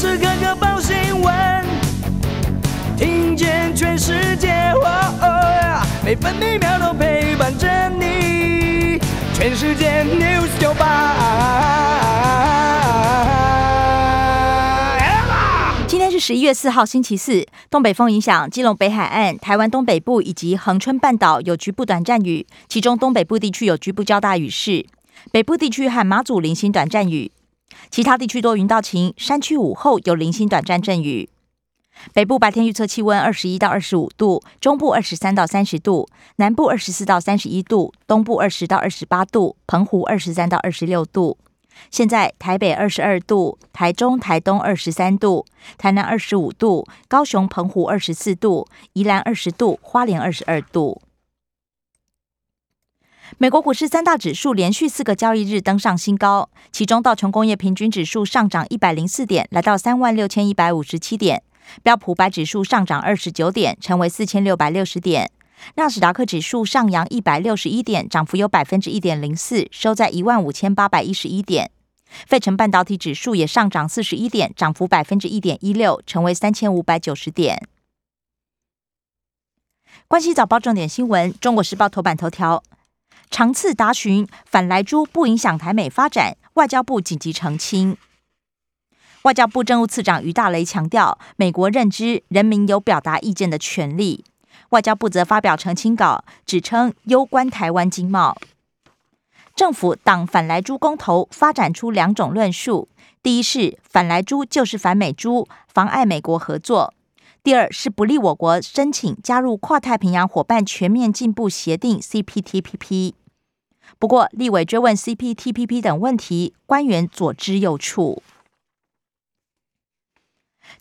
时刻刻报新闻，听见全世界，每分每秒都陪伴着你。全世界 news 九八。今天是十一月四号，星期四。东北风影响基隆北海岸、台湾东北部以及恒春半岛有局部短暂雨，其中东北部地区有局部较大雨势，北部地区和马祖零星短暂雨。其他地区多云到晴，山区午后有零星短暂阵雨。北部白天预测气温二十一到二十五度，中部二十三到三十度，南部二十四到三十一度，东部二十到二十八度，澎湖二十三到二十六度。现在台北二十二度，台中、台东二十三度，台南二十五度，高雄、澎湖二十四度，宜兰二十度，花莲二十二度。美国股市三大指数连续四个交易日登上新高，其中道琼工业平均指数上涨一百零四点，来到三万六千一百五十七点；标普白指数上涨二十九点，成为四千六百六十点；纳斯达克指数上扬一百六十一点，涨幅有百分之一点零四，收在一万五千八百一十一点；费城半导体指数也上涨四十一点，涨幅百分之一点一六，成为三千五百九十点。关系早报重点新闻，《中国时报》头版头条。长次答询反来珠不影响台美发展，外交部紧急澄清。外交部政务次长于大雷强调，美国认知人民有表达意见的权利。外交部则发表澄清稿，指称攸关台湾经贸。政府党反来珠公投发展出两种论述：第一是反来珠就是反美珠，妨碍美国合作；第二是不利我国申请加入跨太平洋伙伴全面进步协定 （CPTPP）。不过，立委追问 CPTPP 等问题，官员左支右绌。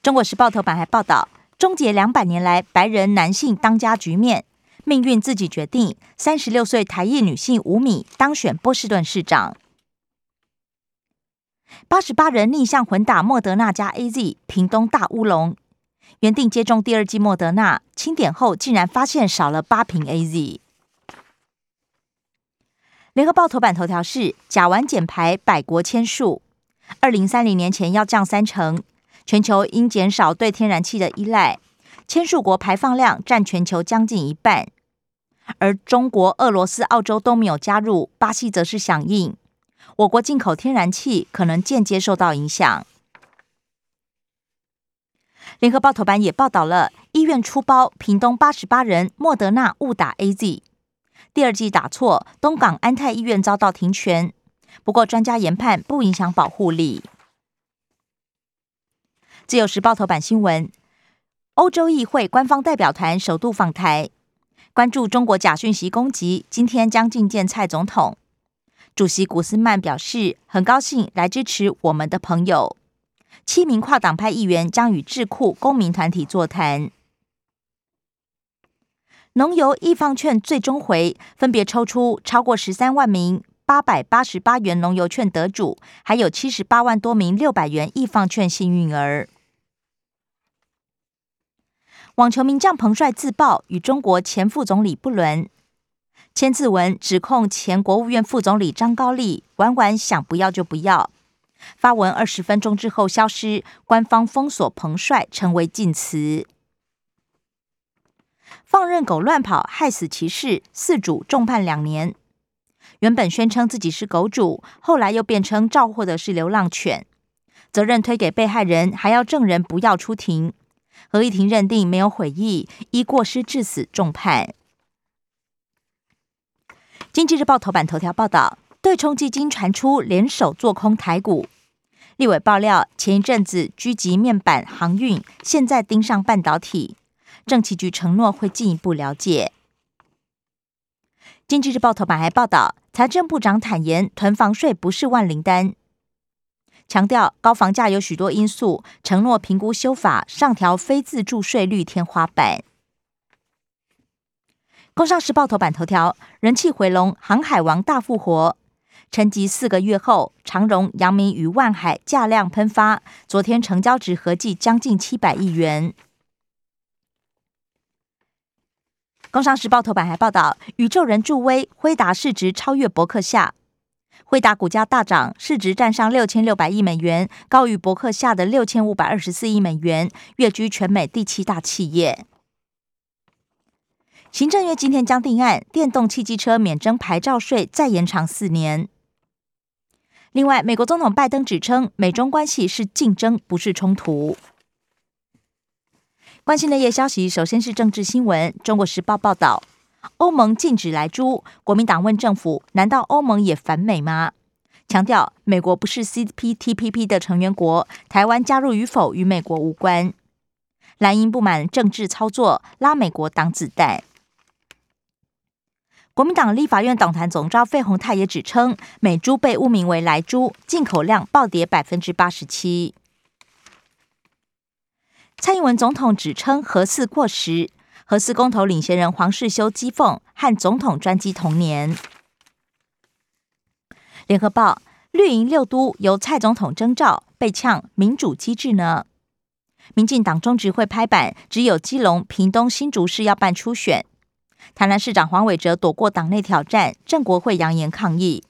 中国时报头版还报道，终结两百年来白人男性当家局面，命运自己决定。三十六岁台裔女性吴米当选波士顿市长。八十八人逆向混打莫德纳加 AZ，屏东大乌龙。原定接种第二剂莫德纳，清点后竟然发现少了八瓶 AZ。联合报头版头条是甲烷减排百国签署，二零三零年前要降三成，全球应减少对天然气的依赖，签署国排放量占全球将近一半，而中国、俄罗斯、澳洲都没有加入，巴西则是响应，我国进口天然气可能间接受到影响。联合报头版也报道了医院出包，屏东八十八人莫德纳误打 A Z。第二季打错，东港安泰医院遭到停权。不过专家研判不影响保护力。自由时报头版新闻：欧洲议会官方代表团首度访台，关注中国假讯息攻击。今天将觐见蔡总统。主席古斯曼表示，很高兴来支持我们的朋友。七名跨党派议员将与智库公民团体座谈。农油易放券最终回分别抽出超过十三万名八百八十八元农油券得主，还有七十八万多名六百元易放券幸运儿。网球名将彭帅自曝与中国前副总理不伦，签字文指控前国务院副总理张高丽玩玩想不要就不要，发文二十分钟之后消失，官方封锁彭帅，成为禁词。放任狗乱跑，害死骑士，四主重判两年。原本宣称自己是狗主，后来又辩称照获的是流浪犬，责任推给被害人，还要证人不要出庭。合议庭认定没有悔意，依过失致死重判。经济日报头版头条报道，对冲基金传出联手做空台股。立委爆料，前一阵子狙击面板、航运，现在盯上半导体。政企局承诺会进一步了解。经济日报头版还报道，财政部长坦言，囤房税不是万灵丹，强调高房价有许多因素，承诺评估修法上调非自住税率天花板。工商时报头版头条，人气回笼，航海王大复活，沉寂四个月后，长荣、阳明与万海价量喷发，昨天成交值合计将近七百亿元。工商时报头版还报道，宇宙人助威，辉达市值超越博客下。辉达股价大涨，市值站上六千六百亿美元，高于伯克夏的六千五百二十四亿美元，跃居全美第七大企业。行政院今天将定案，电动汽机车免征牌照税再延长四年。另外，美国总统拜登指称，美中关系是竞争，不是冲突。关心的夜消息，首先是政治新闻。中国时报报道，欧盟禁止来猪，国民党问政府：难道欧盟也反美吗？强调美国不是 CPTPP 的成员国，台湾加入与否与美国无关。蓝营不满政治操作，拉美国挡子弹。国民党立法院党团总召费鸿泰也指称，美猪被污名为来猪，进口量暴跌百分之八十七。蔡英文总统指称核四过时，核四公投领衔人黄世修讥讽和总统专机同年。联合报绿营六都由蔡总统征召，被呛民主机制呢？民进党中执会拍板，只有基隆、屏东、新竹市要办初选。台南市长黄伟哲躲过党内挑战，郑国会扬言抗议。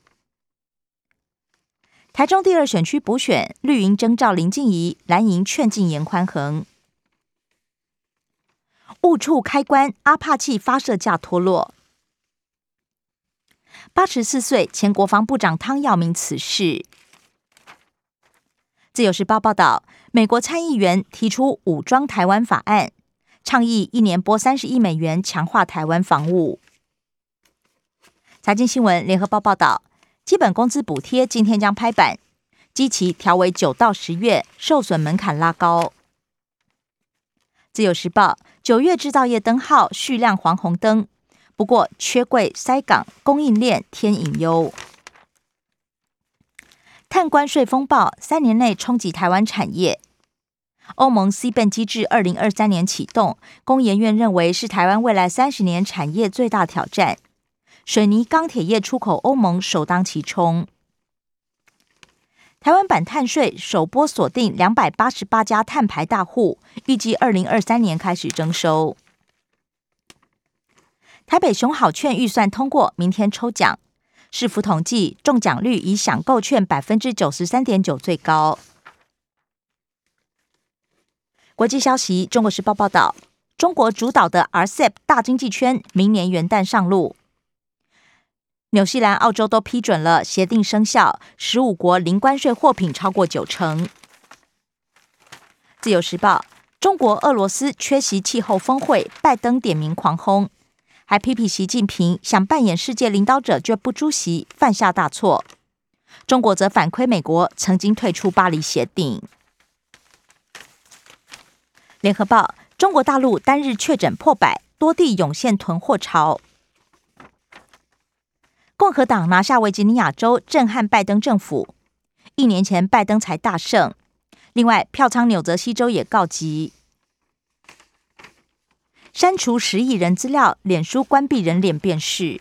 台中第二选区补选，绿营征召林静怡，蓝营劝进严宽恒。误触开关，阿帕契发射架脱落。八十四岁前国防部长汤耀明辞世。自由时报报道，美国参议员提出武装台湾法案，倡议一年拨三十亿美元强化台湾防务。财经新闻，联合报报道，基本工资补贴今天将拍板，基期调为九到十月，受损门槛拉高。自由时报。九月制造业灯号续亮黄红灯，不过缺柜塞港，供应链添隐忧。碳关税风暴三年内冲击台湾产业。欧盟 C 本机制二零二三年启动，工研院认为是台湾未来三十年产业最大挑战。水泥、钢铁业出口欧盟首当其冲。台湾版碳税首波锁定两百八十八家碳排大户，预计二零二三年开始征收。台北熊好券预算通过，明天抽奖。市府统计中奖率以享购券百分之九十三点九最高。国际消息，中国时报报道，中国主导的 RCEP 大经济圈明年元旦上路。纽西兰、澳洲都批准了协定生效，十五国零关税货品超过九成。自由时报：中国、俄罗斯缺席气候峰会，拜登点名狂轰，还批评习近平想扮演世界领导者却不出席，犯下大错。中国则反馈美国曾经退出巴黎协定。联合报：中国大陆单日确诊破百，多地涌现囤货潮。共和党拿下维吉尼亚州，震撼拜登政府。一年前拜登才大胜。另外，票仓纽泽西州也告急，删除十亿人资料，脸书关闭人脸辨识。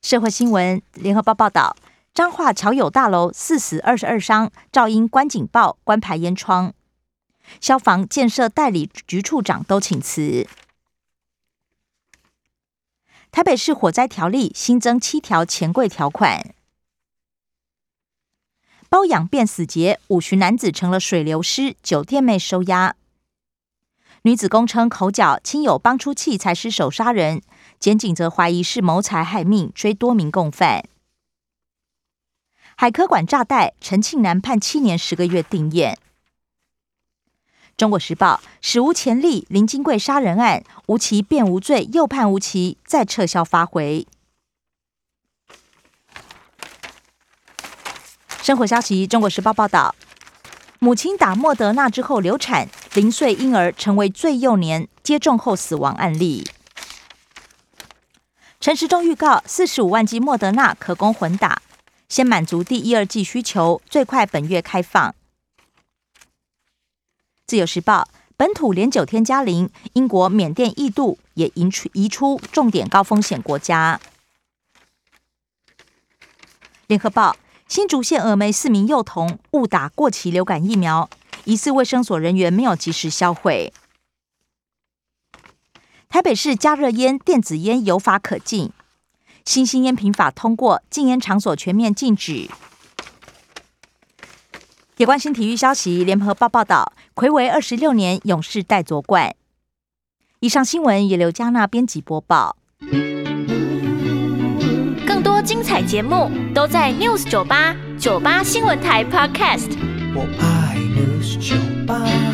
社会新闻，联合报报道：彰化桥友大楼四死二十二伤，噪音关警报，关排烟窗。消防、建设代理局处长都请辞。台北市火灾条例新增七条钱柜条款，包养变死劫，五旬男子成了水流师，酒店妹收押。女子供称口角，亲友帮出气才失手杀人，检警则怀疑是谋财害命，追多名共犯。海科馆炸弹，陈庆南判七年十个月定验。中国时报史无前例，林金贵杀人案，吴奇变无罪，又判吴奇再撤销发回。生活消息，中国时报报道，母亲打莫德纳之后流产，零岁婴儿成为最幼年接种后死亡案例。陈时中预告，四十五万剂莫德纳可供混打，先满足第一、二季需求，最快本月开放。自由时报本土连九天加零，英国、缅甸、印度也移出移出重点高风险国家。联合报新竹县峨眉四名幼童误打过期流感疫苗，疑似卫生所人员没有及时销毁。台北市加热烟、电子烟有法可禁，新兴烟品法通过，禁烟场所全面禁止。也关心体育消息，联合报报道，魁违二十六年，勇士带夺冠。以上新闻由刘嘉娜编辑播报。更多精彩节目都在 News 九八九八新闻台 Podcast。我爱 News 酒吧。